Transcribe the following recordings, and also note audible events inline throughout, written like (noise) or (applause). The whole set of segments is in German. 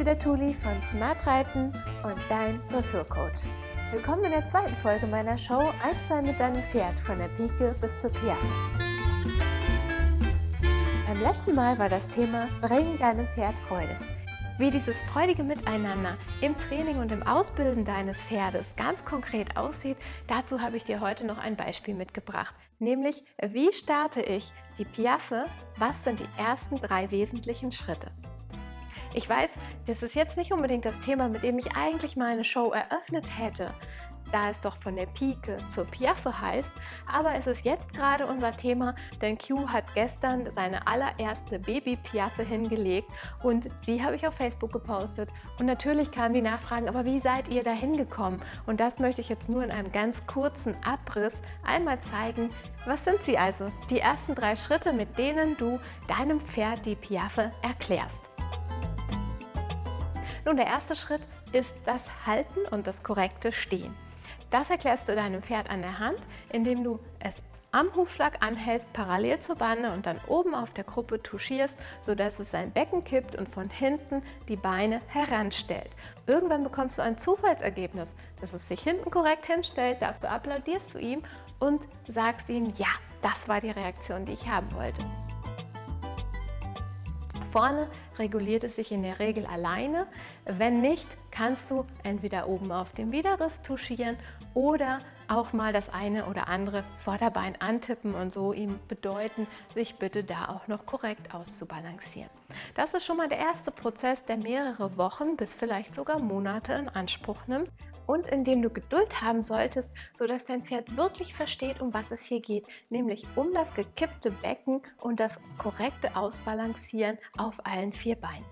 wieder Tuli von Smart Reiten und dein Dressurcoach. Willkommen in der zweiten Folge meiner Show Einstein mit deinem Pferd von der Pike bis zur Piaffe. Beim letzten Mal war das Thema Bring deinem Pferd Freude. Wie dieses freudige Miteinander im Training und im Ausbilden deines Pferdes ganz konkret aussieht, dazu habe ich dir heute noch ein Beispiel mitgebracht. Nämlich, wie starte ich die Piaffe? Was sind die ersten drei wesentlichen Schritte? Ich weiß, das ist jetzt nicht unbedingt das Thema, mit dem ich eigentlich meine Show eröffnet hätte, da es doch von der Pike zur Piaffe heißt, aber es ist jetzt gerade unser Thema, denn Q hat gestern seine allererste Baby-Piaffe hingelegt und die habe ich auf Facebook gepostet und natürlich kamen die Nachfragen, aber wie seid ihr da hingekommen? Und das möchte ich jetzt nur in einem ganz kurzen Abriss einmal zeigen. Was sind sie also? Die ersten drei Schritte, mit denen du deinem Pferd die Piaffe erklärst. Nun, der erste Schritt ist das Halten und das korrekte Stehen. Das erklärst du deinem Pferd an der Hand, indem du es am Hufschlag anhältst, parallel zur Bande und dann oben auf der Gruppe touchierst, sodass es sein Becken kippt und von hinten die Beine heranstellt. Irgendwann bekommst du ein Zufallsergebnis, dass es sich hinten korrekt hinstellt, dafür applaudierst du ihm und sagst ihm, ja, das war die Reaktion, die ich haben wollte. Vorne reguliert es sich in der Regel alleine. Wenn nicht, kannst du entweder oben auf dem Widerriss touchieren oder auch mal das eine oder andere Vorderbein antippen und so ihm bedeuten, sich bitte da auch noch korrekt auszubalancieren. Das ist schon mal der erste Prozess, der mehrere Wochen bis vielleicht sogar Monate in Anspruch nimmt und in dem du Geduld haben solltest, sodass dein Pferd wirklich versteht, um was es hier geht, nämlich um das gekippte Becken und das korrekte Ausbalancieren auf allen vier Beinen.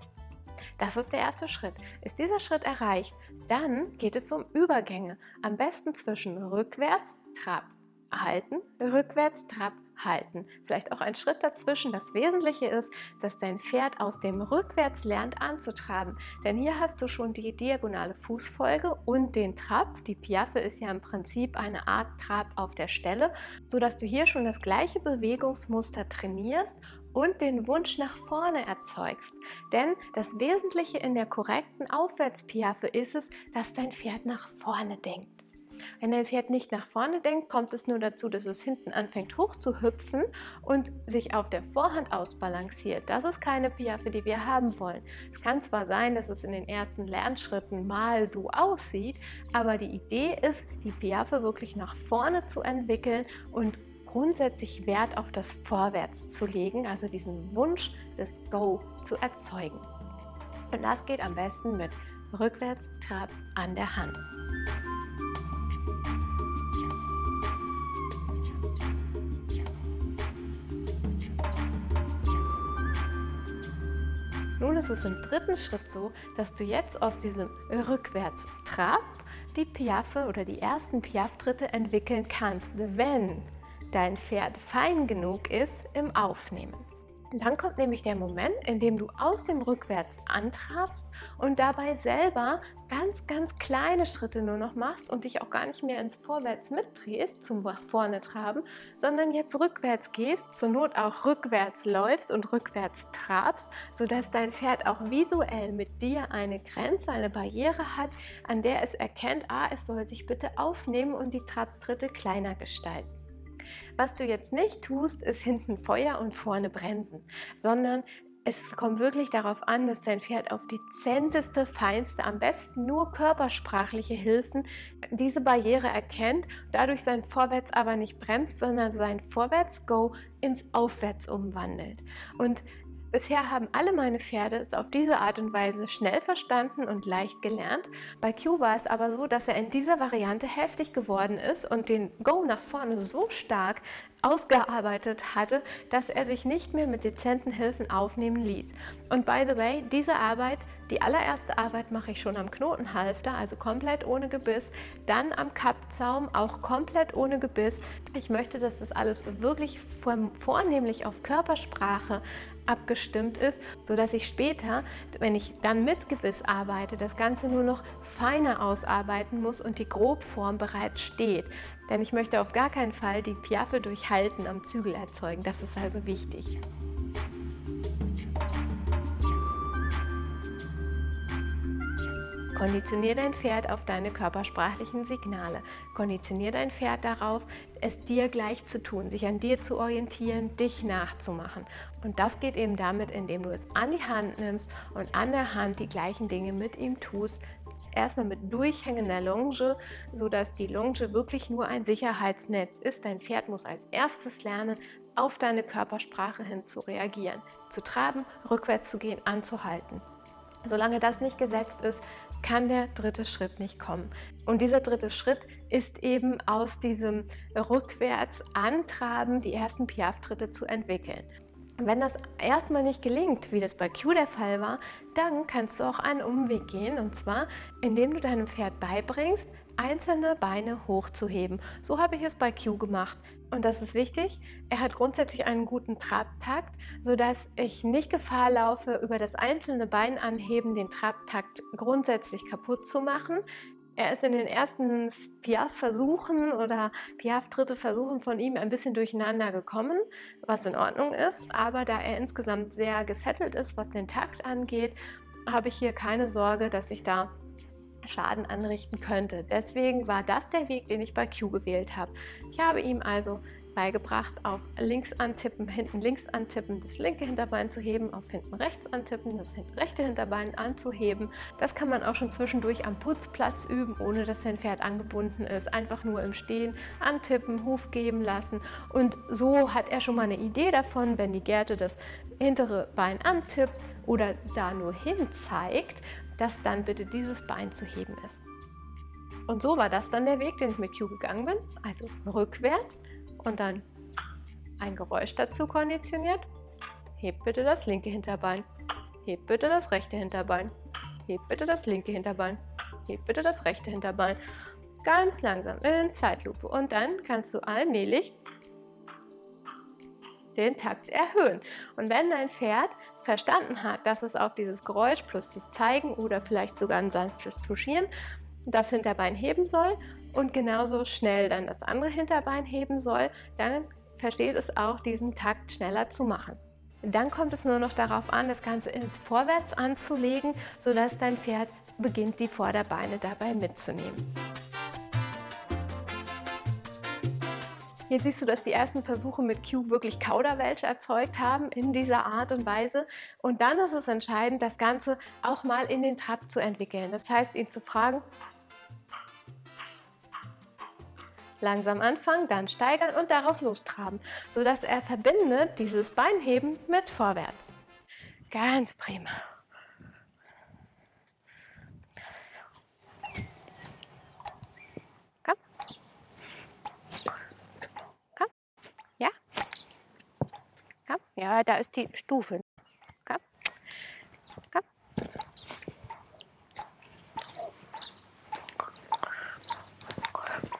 Das ist der erste Schritt. Ist dieser Schritt erreicht, dann geht es um Übergänge. Am besten zwischen rückwärts, Trab, halten, rückwärts, Trab, halten. Vielleicht auch ein Schritt dazwischen. Das Wesentliche ist, dass dein Pferd aus dem Rückwärts lernt anzutraben. Denn hier hast du schon die diagonale Fußfolge und den Trab. Die Piaffe ist ja im Prinzip eine Art Trab auf der Stelle, sodass du hier schon das gleiche Bewegungsmuster trainierst und den Wunsch nach vorne erzeugst. Denn das Wesentliche in der korrekten Aufwärtspiaffe ist es, dass dein Pferd nach vorne denkt. Wenn dein Pferd nicht nach vorne denkt, kommt es nur dazu, dass es hinten anfängt hoch zu hüpfen und sich auf der Vorhand ausbalanciert. Das ist keine Piaffe, die wir haben wollen. Es kann zwar sein, dass es in den ersten Lernschritten mal so aussieht, aber die Idee ist, die Piaffe wirklich nach vorne zu entwickeln und grundsätzlich Wert auf das Vorwärts zu legen, also diesen Wunsch des Go zu erzeugen. Und das geht am besten mit Rückwärtstrab an der Hand. Nun ist es im dritten Schritt so, dass du jetzt aus diesem Rückwärtstrab die Piaffe oder die ersten Piaff-Tritte entwickeln kannst, wenn dein Pferd fein genug ist im Aufnehmen. Dann kommt nämlich der Moment, in dem du aus dem Rückwärts antrabst und dabei selber ganz, ganz kleine Schritte nur noch machst und dich auch gar nicht mehr ins Vorwärts mitdrehst zum vorne traben, sondern jetzt rückwärts gehst, zur Not auch rückwärts läufst und rückwärts trabst, sodass dein Pferd auch visuell mit dir eine Grenze, eine Barriere hat, an der es erkennt, ah, es soll sich bitte aufnehmen und die Trabtritte kleiner gestalten. Was du jetzt nicht tust, ist hinten Feuer und vorne bremsen, sondern es kommt wirklich darauf an, dass dein Pferd auf dezenteste, feinste, am besten nur körpersprachliche Hilfen diese Barriere erkennt, dadurch sein Vorwärts aber nicht bremst, sondern sein Vorwärts-Go ins Aufwärts umwandelt. Und Bisher haben alle meine Pferde es auf diese Art und Weise schnell verstanden und leicht gelernt. Bei Q war es aber so, dass er in dieser Variante heftig geworden ist und den Go nach vorne so stark ausgearbeitet hatte, dass er sich nicht mehr mit dezenten Hilfen aufnehmen ließ. Und by the way, diese Arbeit, die allererste Arbeit mache ich schon am Knotenhalfter, also komplett ohne Gebiss, dann am Kappzaum, auch komplett ohne Gebiss. Ich möchte, dass das alles wirklich vornehmlich auf Körpersprache abgestimmt ist, sodass ich später, wenn ich dann mit Gebiss arbeite, das Ganze nur noch feiner ausarbeiten muss und die Grobform bereits steht. Denn ich möchte auf gar keinen Fall die Piaffe durch Halten am Zügel erzeugen. Das ist also wichtig. Konditionier dein Pferd auf deine körpersprachlichen Signale. Konditionier dein Pferd darauf, es dir gleich zu tun, sich an dir zu orientieren, dich nachzumachen. Und das geht eben damit, indem du es an die Hand nimmst und an der Hand die gleichen Dinge mit ihm tust, erstmal mit durchhängender Longe, sodass die Longe wirklich nur ein Sicherheitsnetz ist. Dein Pferd muss als erstes lernen, auf deine Körpersprache hin zu reagieren, zu traben, rückwärts zu gehen, anzuhalten. Solange das nicht gesetzt ist, kann der dritte Schritt nicht kommen. Und dieser dritte Schritt ist eben aus diesem rückwärts antraben, die ersten Piaf-Tritte zu entwickeln. Wenn das erstmal nicht gelingt, wie das bei Q der Fall war, dann kannst du auch einen Umweg gehen und zwar, indem du deinem Pferd beibringst, einzelne Beine hochzuheben. So habe ich es bei Q gemacht. Und das ist wichtig. Er hat grundsätzlich einen guten Trabtakt, sodass ich nicht Gefahr laufe, über das einzelne Bein anheben den Trabtakt grundsätzlich kaputt zu machen. Er ist in den ersten Piaf-Versuchen oder Piaf-Dritte-Versuchen von ihm ein bisschen durcheinander gekommen, was in Ordnung ist. Aber da er insgesamt sehr gesettelt ist, was den Takt angeht, habe ich hier keine Sorge, dass ich da Schaden anrichten könnte. Deswegen war das der Weg, den ich bei Q gewählt habe. Ich habe ihm also beigebracht, auf links antippen, hinten links antippen, das linke Hinterbein zu heben, auf hinten rechts antippen, das rechte Hinterbein anzuheben. Das kann man auch schon zwischendurch am Putzplatz üben, ohne dass sein Pferd angebunden ist. Einfach nur im Stehen antippen, Huf geben lassen. Und so hat er schon mal eine Idee davon, wenn die Gerte das hintere Bein antippt oder da nur hin zeigt, dass dann bitte dieses Bein zu heben ist. Und so war das dann der Weg, den ich mit Q gegangen bin. Also rückwärts und dann ein Geräusch dazu konditioniert. Heb bitte das linke Hinterbein. Heb bitte das rechte Hinterbein. Heb bitte das linke Hinterbein. Heb bitte das rechte Hinterbein. Ganz langsam in Zeitlupe. Und dann kannst du allmählich den Takt erhöhen. Und wenn dein Pferd verstanden hat, dass es auf dieses Geräusch plus das Zeigen oder vielleicht sogar ein sanftes Tuschieren das Hinterbein heben soll und genauso schnell dann das andere Hinterbein heben soll, dann versteht es auch, diesen Takt schneller zu machen. Dann kommt es nur noch darauf an, das Ganze ins Vorwärts anzulegen, sodass dein Pferd beginnt, die Vorderbeine dabei mitzunehmen. Hier siehst du, dass die ersten Versuche mit Q wirklich Kauderwelsch erzeugt haben in dieser Art und Weise. Und dann ist es entscheidend, das Ganze auch mal in den Trab zu entwickeln. Das heißt, ihn zu fragen, langsam anfangen, dann steigern und daraus lostraben, sodass er verbindet dieses Beinheben mit vorwärts. Ganz prima. Ja, da ist die Stufe. Komm. Komm.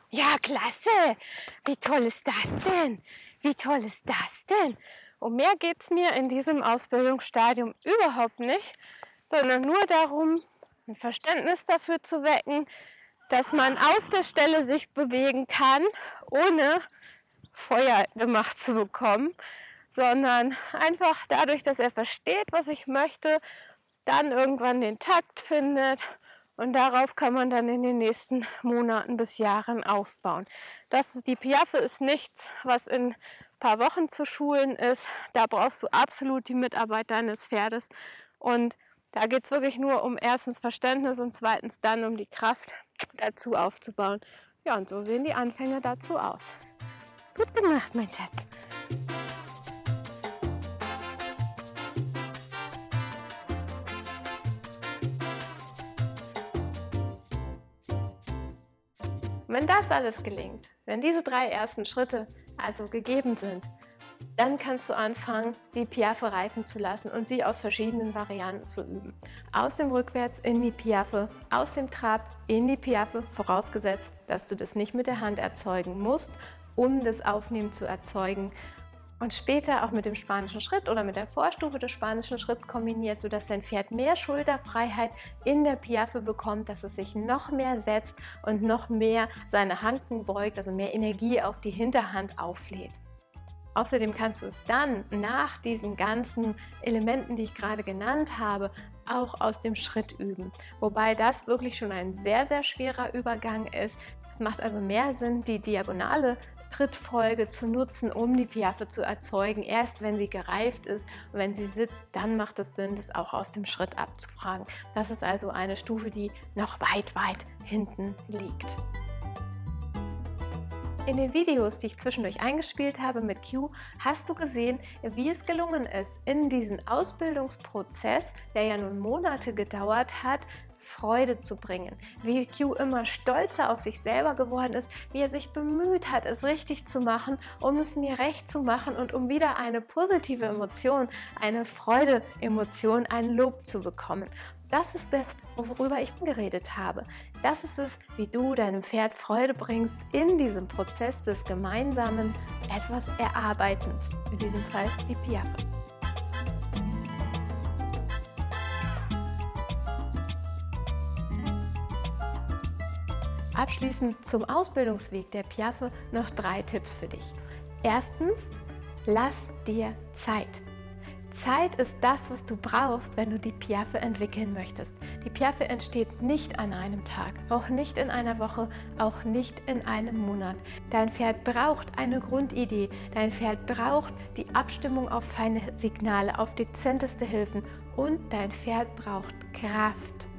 Ja, klasse. Wie toll ist das denn? Wie toll ist das denn? Um mehr geht es mir in diesem Ausbildungsstadium überhaupt nicht, sondern nur darum, ein Verständnis dafür zu wecken, dass man auf der Stelle sich bewegen kann, ohne Feuer gemacht zu bekommen sondern einfach dadurch, dass er versteht, was ich möchte, dann irgendwann den Takt findet und darauf kann man dann in den nächsten Monaten bis Jahren aufbauen. Das ist, die Piaffe ist nichts, was in ein paar Wochen zu schulen ist. Da brauchst du absolut die Mitarbeit deines Pferdes und da geht es wirklich nur um erstens Verständnis und zweitens dann um die Kraft dazu aufzubauen. Ja, und so sehen die Anfänge dazu aus. Gut gemacht, mein Schatz. Wenn das alles gelingt, wenn diese drei ersten Schritte also gegeben sind, dann kannst du anfangen, die Piaffe reifen zu lassen und sie aus verschiedenen Varianten zu üben. Aus dem Rückwärts in die Piaffe, aus dem Trab in die Piaffe, vorausgesetzt, dass du das nicht mit der Hand erzeugen musst, um das Aufnehmen zu erzeugen und später auch mit dem spanischen Schritt oder mit der Vorstufe des spanischen Schritts kombiniert, sodass dein Pferd mehr Schulterfreiheit in der Piaffe bekommt, dass es sich noch mehr setzt und noch mehr seine Hanken beugt, also mehr Energie auf die Hinterhand auflädt. Außerdem kannst du es dann nach diesen ganzen Elementen, die ich gerade genannt habe, auch aus dem Schritt üben. Wobei das wirklich schon ein sehr, sehr schwerer Übergang ist. Es macht also mehr Sinn, die diagonale Trittfolge zu nutzen, um die Piaffe zu erzeugen. Erst wenn sie gereift ist und wenn sie sitzt, dann macht es Sinn, das auch aus dem Schritt abzufragen. Das ist also eine Stufe, die noch weit, weit hinten liegt. In den Videos, die ich zwischendurch eingespielt habe mit Q, hast du gesehen, wie es gelungen ist, in diesen Ausbildungsprozess, der ja nun Monate gedauert hat, Freude zu bringen. Wie Q immer stolzer auf sich selber geworden ist, wie er sich bemüht hat, es richtig zu machen, um es mir recht zu machen und um wieder eine positive Emotion, eine Freude-Emotion, ein Lob zu bekommen. Das ist das, worüber ich geredet habe. Das ist es, wie du deinem Pferd Freude bringst in diesem Prozess des gemeinsamen etwas Erarbeitens. In diesem Fall die Piaffe. Abschließend zum Ausbildungsweg der Piaffe noch drei Tipps für dich. Erstens, lass dir Zeit. Zeit ist das, was du brauchst, wenn du die Piaffe entwickeln möchtest. Die Piaffe entsteht nicht an einem Tag, auch nicht in einer Woche, auch nicht in einem Monat. Dein Pferd braucht eine Grundidee. Dein Pferd braucht die Abstimmung auf feine Signale, auf dezenteste Hilfen und dein Pferd braucht Kraft.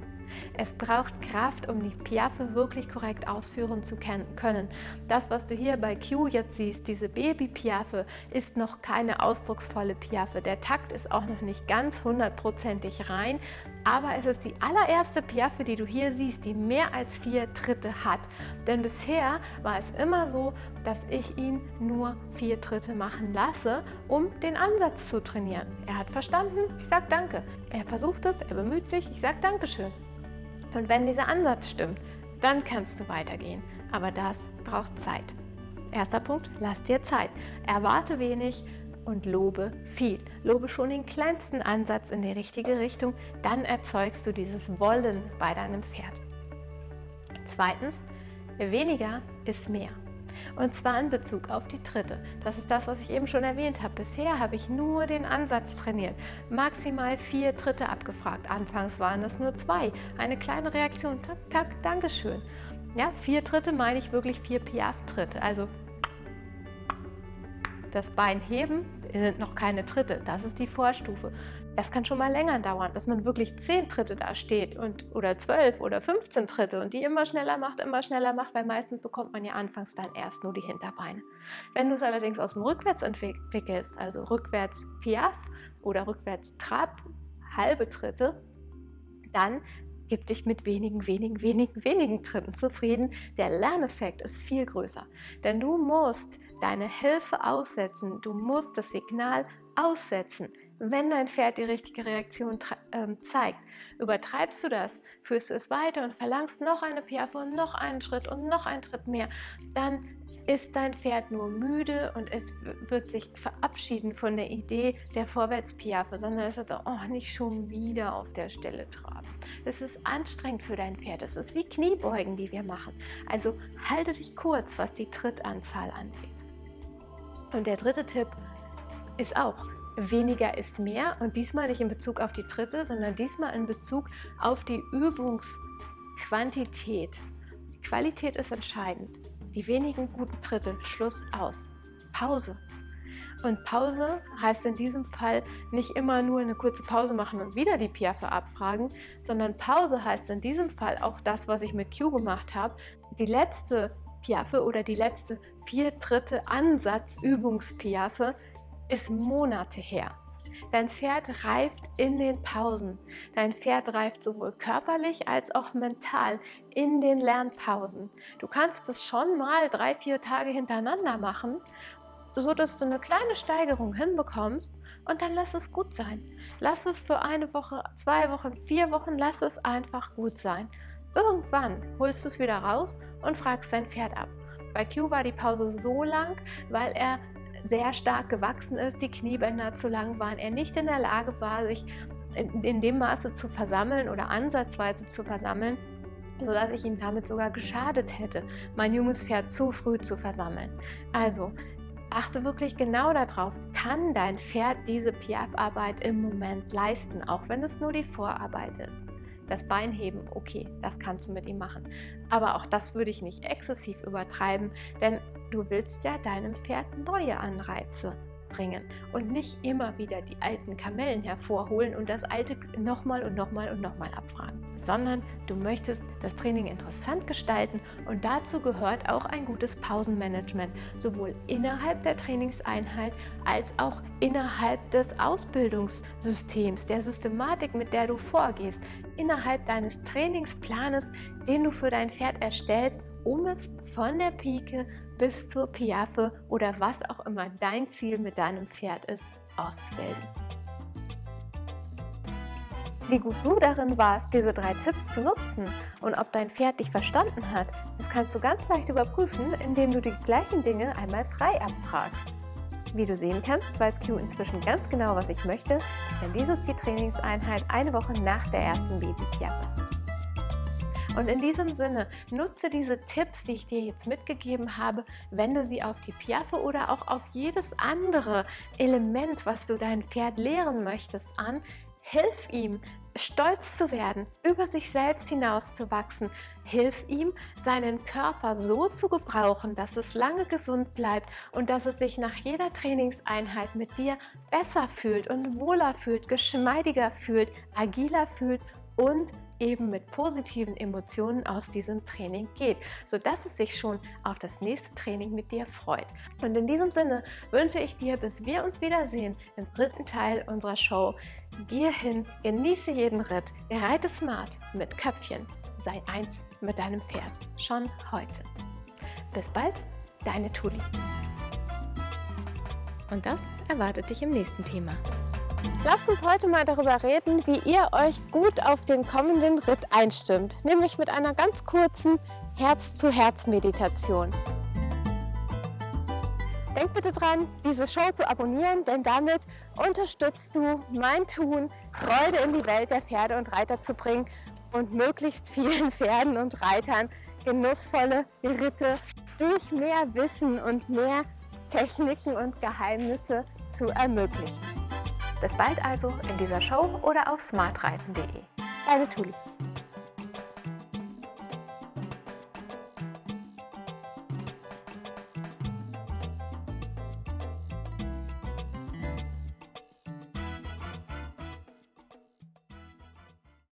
Es braucht Kraft, um die Piaffe wirklich korrekt ausführen zu können. Das, was du hier bei Q jetzt siehst, diese Baby-Piaffe, ist noch keine ausdrucksvolle Piaffe. Der Takt ist auch noch nicht ganz hundertprozentig rein, aber es ist die allererste Piaffe, die du hier siehst, die mehr als vier Tritte hat. Denn bisher war es immer so, dass ich ihn nur vier Tritte machen lasse, um den Ansatz zu trainieren. Er hat verstanden, ich sage Danke. Er versucht es, er bemüht sich, ich sage Dankeschön. Und wenn dieser Ansatz stimmt, dann kannst du weitergehen. Aber das braucht Zeit. Erster Punkt, lass dir Zeit. Erwarte wenig und lobe viel. Lobe schon den kleinsten Ansatz in die richtige Richtung, dann erzeugst du dieses Wollen bei deinem Pferd. Zweitens, weniger ist mehr. Und zwar in Bezug auf die Tritte. Das ist das, was ich eben schon erwähnt habe. Bisher habe ich nur den Ansatz trainiert. Maximal vier Tritte abgefragt. Anfangs waren es nur zwei. Eine kleine Reaktion. Tak, tak, Dankeschön. Ja, vier Tritte meine ich wirklich vier Piaf-Tritte. Also das Bein heben, sind noch keine Tritte. Das ist die Vorstufe. Das kann schon mal länger dauern, dass man wirklich zehn Tritte da steht und, oder zwölf oder 15 Tritte und die immer schneller macht, immer schneller macht, weil meistens bekommt man ja anfangs dann erst nur die Hinterbeine. Wenn du es allerdings aus dem Rückwärts entwickelst, also rückwärts Piaf oder rückwärts Trab, halbe Tritte, dann gib dich mit wenigen, wenigen, wenigen, wenigen Tritten zufrieden. Der Lerneffekt ist viel größer, denn du musst deine Hilfe aussetzen, du musst das Signal aussetzen wenn dein Pferd die richtige Reaktion ähm, zeigt. Übertreibst du das, führst du es weiter und verlangst noch eine Piaffe und noch einen Schritt und noch einen Schritt mehr, dann ist dein Pferd nur müde und es wird sich verabschieden von der Idee der Vorwärtspiaffe, sondern es wird oh, nicht schon wieder auf der Stelle traben. Es ist anstrengend für dein Pferd. Es ist wie Kniebeugen, die wir machen. Also halte dich kurz, was die Trittanzahl angeht. Und der dritte Tipp ist auch, weniger ist mehr und diesmal nicht in Bezug auf die dritte, sondern diesmal in Bezug auf die Übungsquantität. Die Qualität ist entscheidend. Die wenigen guten Tritte, Schluss aus. Pause. Und Pause heißt in diesem Fall nicht immer nur eine kurze Pause machen und wieder die Piaffe abfragen, sondern Pause heißt in diesem Fall auch das, was ich mit Q gemacht habe. Die letzte Piaffe oder die letzte vier dritte Ansatz Übungspiaffe ist Monate her. Dein Pferd reift in den Pausen. Dein Pferd reift sowohl körperlich als auch mental in den Lernpausen. Du kannst es schon mal drei, vier Tage hintereinander machen, so dass du eine kleine Steigerung hinbekommst und dann lass es gut sein. Lass es für eine Woche, zwei Wochen, vier Wochen, lass es einfach gut sein. Irgendwann holst du es wieder raus und fragst dein Pferd ab. Bei Q war die Pause so lang, weil er sehr stark gewachsen ist, die Kniebänder zu lang waren, er nicht in der Lage war, sich in, dem Maße zu versammeln oder ansatzweise zu versammeln, sodass ich ihm damit sogar geschadet hätte, mein junges Pferd zu früh zu versammeln. Also, achte wirklich genau darauf, kann dein Pferd diese Piaf-Arbeit im Moment leisten, auch wenn es nur die Vorarbeit ist. Das Beinheben, okay, das kannst du mit ihm machen. Aber auch das würde ich nicht exzessiv übertreiben, denn du willst ja deinem Pferd neue Anreize bringen und nicht immer wieder die alten Kamellen hervorholen und das alte nochmal und nochmal und nochmal abfragen, sondern du möchtest das Training interessant gestalten und dazu gehört auch ein gutes Pausenmanagement, sowohl innerhalb der Trainingseinheit als auch innerhalb des Ausbildungssystems, der Systematik, mit der du vorgehst, innerhalb deines Trainingsplanes, den du für dein Pferd erstellst, um es von der Pike bis zur Piaffe oder was auch immer dein Ziel mit deinem Pferd ist, auszubilden. Wie gut du darin warst, diese drei Tipps zu nutzen und ob dein Pferd dich verstanden hat, das kannst du ganz leicht überprüfen, indem du die gleichen Dinge einmal frei abfragst. Wie du sehen kannst, weiß Q inzwischen ganz genau, was ich möchte, denn dies ist die Trainingseinheit eine Woche nach der ersten Babypiaffe. Und in diesem Sinne, nutze diese Tipps, die ich dir jetzt mitgegeben habe, wende sie auf die Piaffe oder auch auf jedes andere Element, was du dein Pferd lehren möchtest, an. Hilf ihm, stolz zu werden, über sich selbst hinauszuwachsen. Hilf ihm, seinen Körper so zu gebrauchen, dass es lange gesund bleibt und dass es sich nach jeder Trainingseinheit mit dir besser fühlt und wohler fühlt, geschmeidiger fühlt, agiler fühlt und eben mit positiven Emotionen aus diesem Training geht, sodass es sich schon auf das nächste Training mit dir freut. Und in diesem Sinne wünsche ich dir, bis wir uns wiedersehen im dritten Teil unserer Show, Geh hin, genieße jeden Ritt, reite smart mit Köpfchen, sei eins mit deinem Pferd, schon heute. Bis bald, deine Tuli. Und das erwartet dich im nächsten Thema. Lasst uns heute mal darüber reden, wie ihr euch gut auf den kommenden Ritt einstimmt, nämlich mit einer ganz kurzen Herz-zu-Herz-Meditation. Denk bitte dran, diese Show zu abonnieren, denn damit unterstützt du mein Tun, Freude in die Welt der Pferde und Reiter zu bringen und möglichst vielen (laughs) Pferden und Reitern genussvolle Ritte durch mehr Wissen und mehr Techniken und Geheimnisse zu ermöglichen. Bis bald also in dieser Show oder auf smartreiten.de. Deine Tuli.